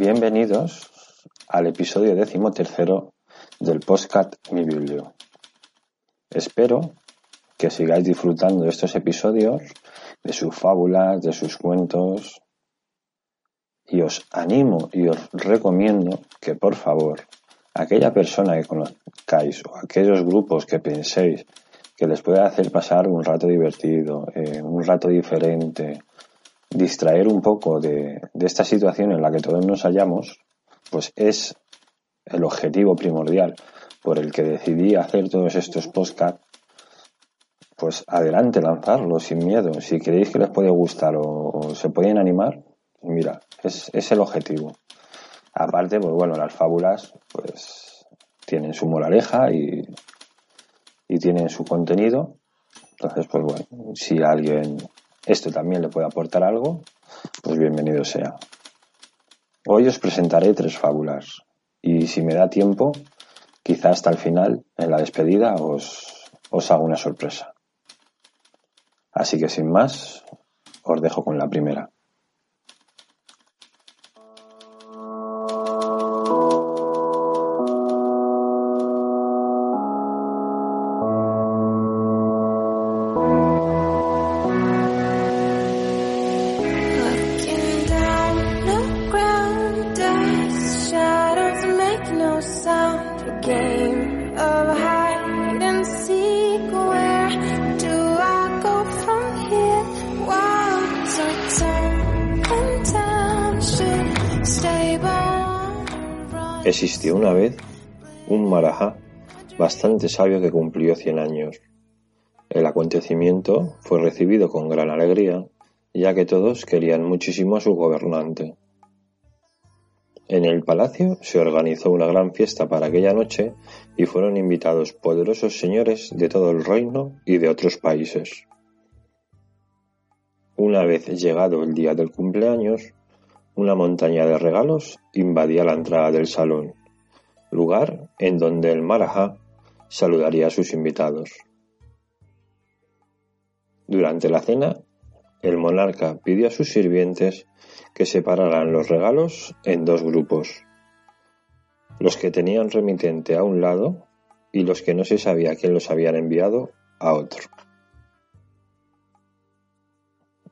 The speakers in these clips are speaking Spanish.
Bienvenidos al episodio decimotercero del podcast Mi Biblio. Espero que sigáis disfrutando de estos episodios, de sus fábulas, de sus cuentos. Y os animo y os recomiendo que por favor, aquella persona que conozcáis o aquellos grupos que penséis que les pueda hacer pasar un rato divertido, eh, un rato diferente, distraer un poco de, esta situación en la que todos nos hallamos, pues es el objetivo primordial por el que decidí hacer todos estos podcasts, pues adelante, lanzarlos sin miedo. Si creéis que les puede gustar o, se pueden animar, mira, es, es, el objetivo. Aparte, pues bueno, las fábulas, pues tienen su moraleja y, y tienen su contenido. Entonces, pues bueno, si alguien esto también le puede aportar algo, pues bienvenido sea. Hoy os presentaré tres fábulas y si me da tiempo, quizá hasta el final, en la despedida, os, os hago una sorpresa. Así que sin más, os dejo con la primera. Existió una vez un marajá bastante sabio que cumplió cien años. El acontecimiento fue recibido con gran alegría, ya que todos querían muchísimo a su gobernante. En el palacio se organizó una gran fiesta para aquella noche y fueron invitados poderosos señores de todo el reino y de otros países. Una vez llegado el día del cumpleaños, una montaña de regalos invadía la entrada del salón, lugar en donde el Marajá saludaría a sus invitados. Durante la cena, el monarca pidió a sus sirvientes que separaran los regalos en dos grupos, los que tenían remitente a un lado y los que no se sabía quién los habían enviado a otro.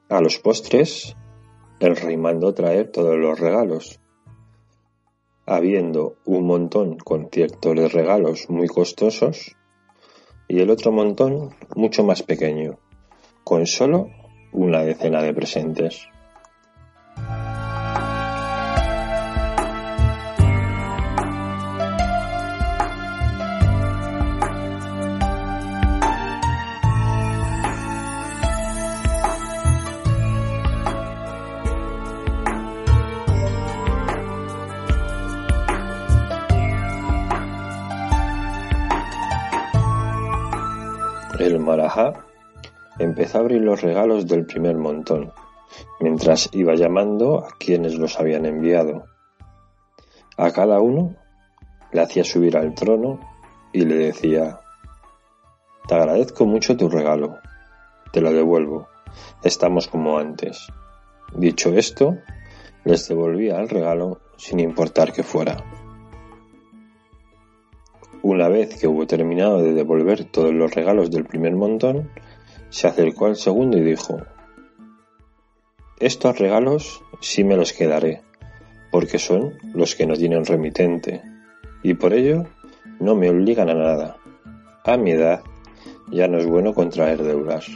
A los postres, el rey mandó traer todos los regalos. Habiendo un montón con ciertos regalos muy costosos y el otro montón mucho más pequeño, con solo una decena de presentes. Empezó a abrir los regalos del primer montón, mientras iba llamando a quienes los habían enviado. A cada uno le hacía subir al trono y le decía Te agradezco mucho tu regalo, te lo devuelvo, estamos como antes. Dicho esto, les devolvía el regalo sin importar que fuera. Una vez que hubo terminado de devolver todos los regalos del primer montón, se acercó al segundo y dijo Estos regalos sí me los quedaré, porque son los que no tienen remitente, y por ello no me obligan a nada. A mi edad ya no es bueno contraer deudas.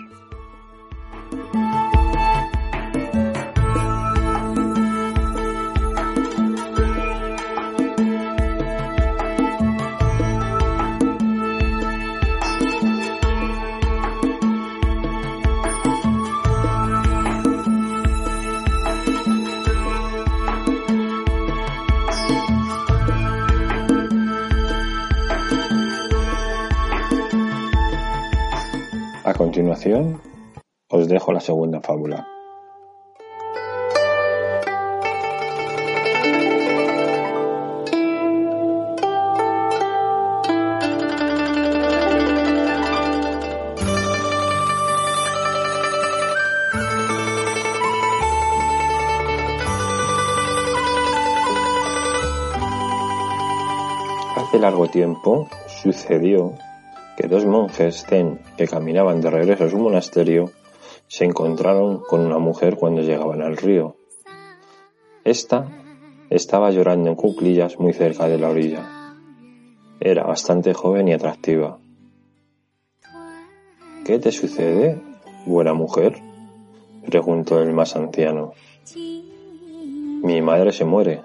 Os dejo la segunda fábula. Hace largo tiempo sucedió que dos monjes zen que caminaban de regreso a su monasterio se encontraron con una mujer cuando llegaban al río. Esta estaba llorando en cuclillas muy cerca de la orilla. Era bastante joven y atractiva. ¿Qué te sucede, buena mujer? preguntó el más anciano. Mi madre se muere,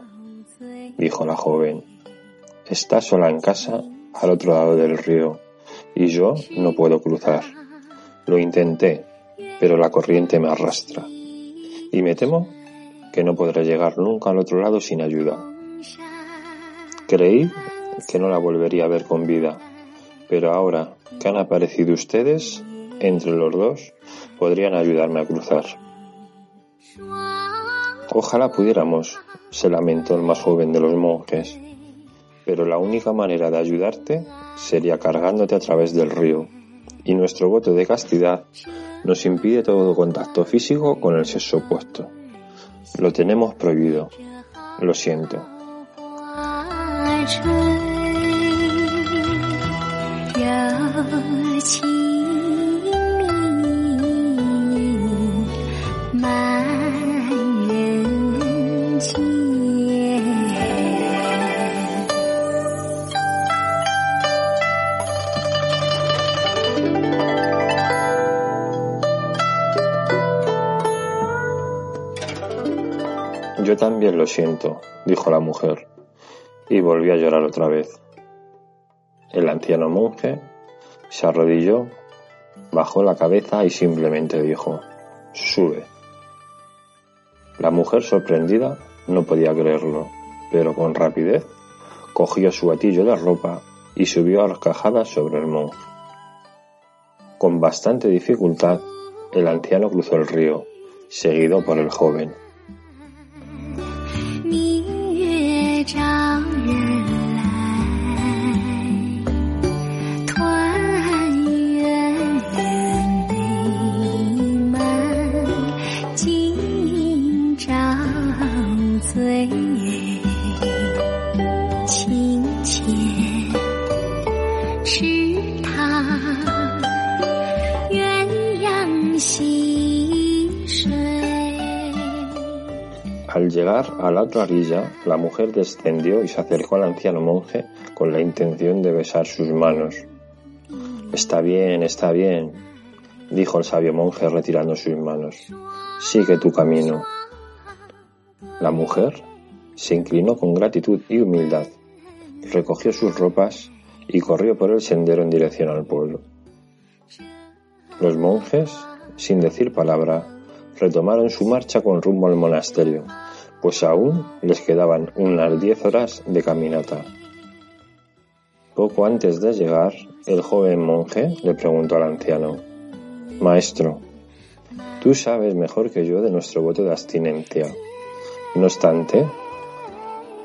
dijo la joven. Está sola en casa al otro lado del río y yo no puedo cruzar. Lo intenté, pero la corriente me arrastra. Y me temo que no podré llegar nunca al otro lado sin ayuda. Creí que no la volvería a ver con vida, pero ahora que han aparecido ustedes, entre los dos, podrían ayudarme a cruzar. Ojalá pudiéramos, se lamentó el más joven de los monjes, pero la única manera de ayudarte sería cargándote a través del río, y nuestro voto de castidad nos impide todo contacto físico con el sexo opuesto. Lo tenemos prohibido. Lo siento. También lo siento, dijo la mujer, y volvió a llorar otra vez. El anciano monje se arrodilló, bajó la cabeza y simplemente dijo, sube. La mujer sorprendida no podía creerlo, pero con rapidez cogió su batillo de ropa y subió a cajadas sobre el monje. Con bastante dificultad, el anciano cruzó el río, seguido por el joven. Llegar a la otra orilla, la mujer descendió y se acercó al anciano monje con la intención de besar sus manos. Está bien, está bien, dijo el sabio monje retirando sus manos. Sigue tu camino. La mujer se inclinó con gratitud y humildad, recogió sus ropas y corrió por el sendero en dirección al pueblo. Los monjes, sin decir palabra, retomaron su marcha con rumbo al monasterio, pues aún les quedaban unas diez horas de caminata. Poco antes de llegar, el joven monje le preguntó al anciano, Maestro, tú sabes mejor que yo de nuestro voto de abstinencia. No obstante,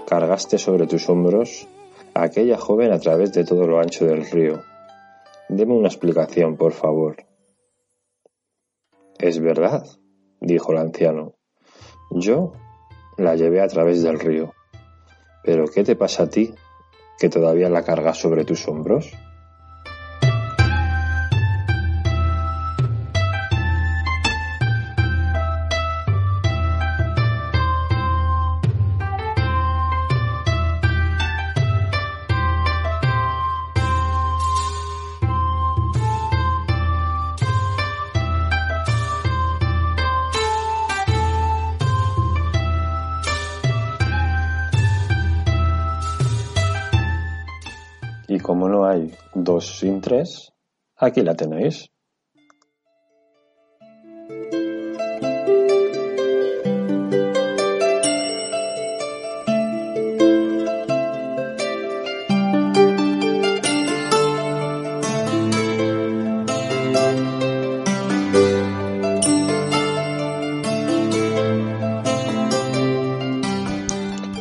cargaste sobre tus hombros a aquella joven a través de todo lo ancho del río. Deme una explicación, por favor. Es verdad, dijo el anciano. Yo la llevé a través del río. Pero ¿qué te pasa a ti, que todavía la cargas sobre tus hombros? no hay dos sin tres, aquí la tenéis.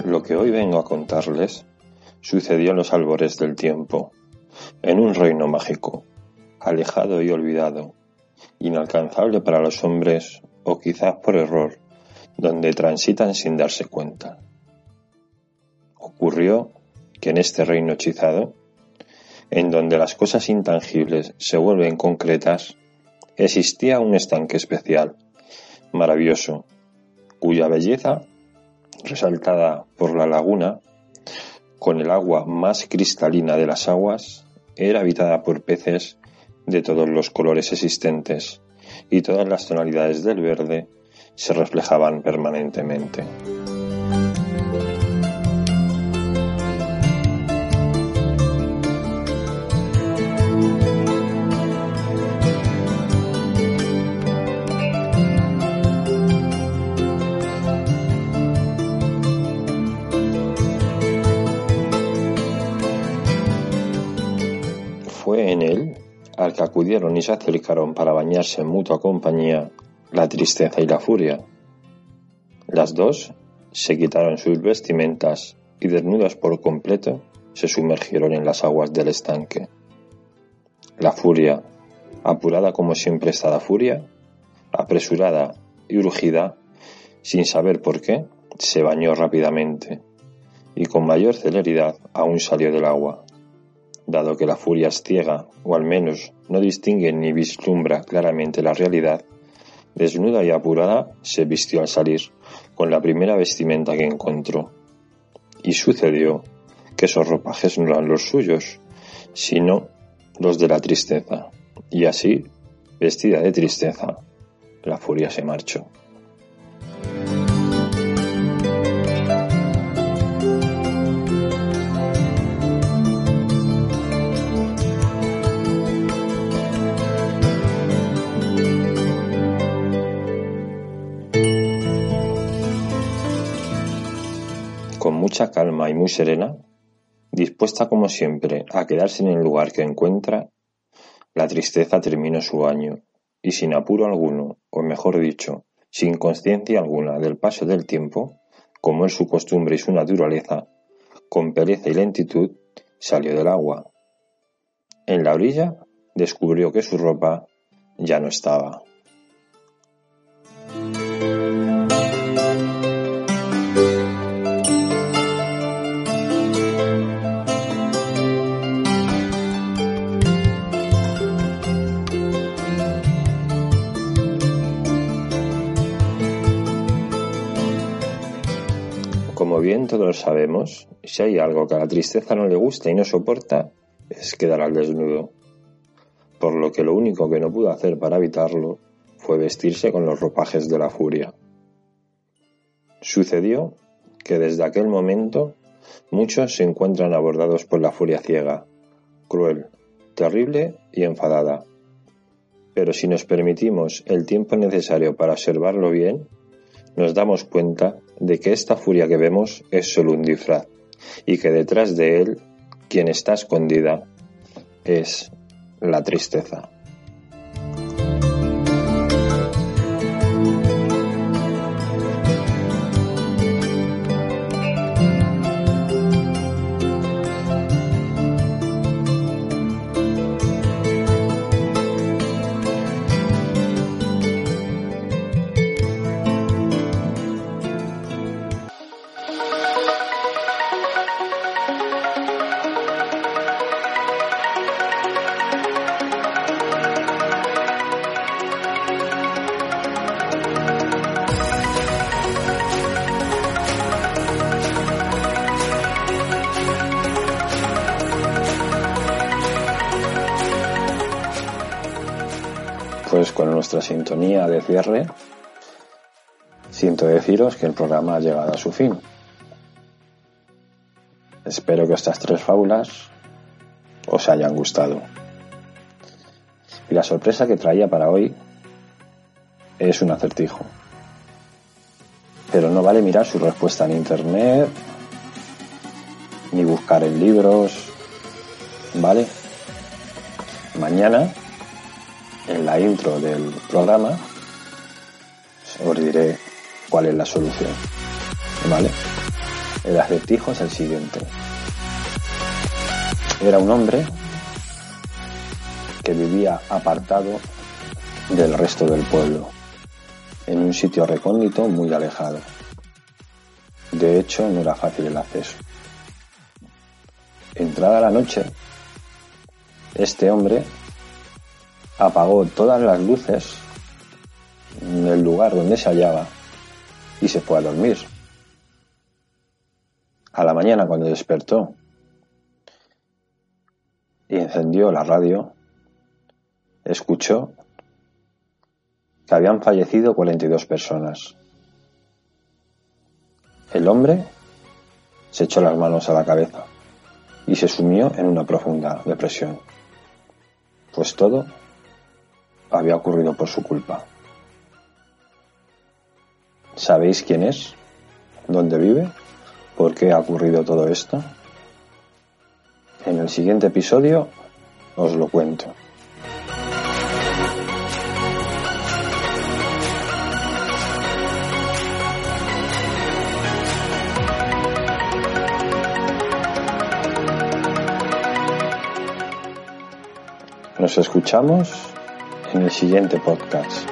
Lo que hoy vengo a contarles sucedió en los albores del tiempo, en un reino mágico, alejado y olvidado, inalcanzable para los hombres o quizás por error, donde transitan sin darse cuenta. Ocurrió que en este reino hechizado, en donde las cosas intangibles se vuelven concretas, existía un estanque especial, maravilloso, cuya belleza, resaltada por la laguna, con el agua más cristalina de las aguas, era habitada por peces de todos los colores existentes y todas las tonalidades del verde se reflejaban permanentemente. Al que acudieron y se acercaron para bañarse en mutua compañía la tristeza y la furia. Las dos se quitaron sus vestimentas y desnudas por completo se sumergieron en las aguas del estanque. La furia, apurada como siempre está la furia, apresurada y urgida, sin saber por qué, se bañó rápidamente y con mayor celeridad aún salió del agua dado que la furia es ciega, o al menos no distingue ni vislumbra claramente la realidad, desnuda y apurada se vistió al salir, con la primera vestimenta que encontró. Y sucedió que esos ropajes no eran los suyos, sino los de la tristeza. Y así, vestida de tristeza, la furia se marchó. Calma y muy serena, dispuesta como siempre a quedarse en el lugar que encuentra, la tristeza terminó su año, y sin apuro alguno, o mejor dicho, sin conciencia alguna del paso del tiempo, como es su costumbre y su naturaleza, con pereza y lentitud, salió del agua. En la orilla descubrió que su ropa ya no estaba. Bien todos sabemos, si hay algo que a la tristeza no le gusta y no soporta, es quedar al desnudo. Por lo que lo único que no pudo hacer para evitarlo fue vestirse con los ropajes de la furia. Sucedió que desde aquel momento muchos se encuentran abordados por la furia ciega, cruel, terrible y enfadada. Pero si nos permitimos el tiempo necesario para observarlo bien, nos damos cuenta de que esta furia que vemos es solo un disfraz y que detrás de él quien está escondida es la tristeza. Pues con nuestra sintonía de cierre, siento deciros que el programa ha llegado a su fin. Espero que estas tres fábulas os hayan gustado. Y la sorpresa que traía para hoy es un acertijo. Pero no vale mirar su respuesta en internet, ni buscar en libros, ¿vale? Mañana en la intro del programa os diré cuál es la solución. ¿Vale? El acertijo es el siguiente. Era un hombre que vivía apartado del resto del pueblo, en un sitio recóndito muy alejado. De hecho, no era fácil el acceso. Entrada la noche, este hombre apagó todas las luces en el lugar donde se hallaba y se fue a dormir. A la mañana cuando despertó y encendió la radio, escuchó que habían fallecido 42 personas. El hombre se echó las manos a la cabeza y se sumió en una profunda depresión, pues todo había ocurrido por su culpa. ¿Sabéis quién es? ¿Dónde vive? ¿Por qué ha ocurrido todo esto? En el siguiente episodio os lo cuento. Nos escuchamos en el siguiente podcast.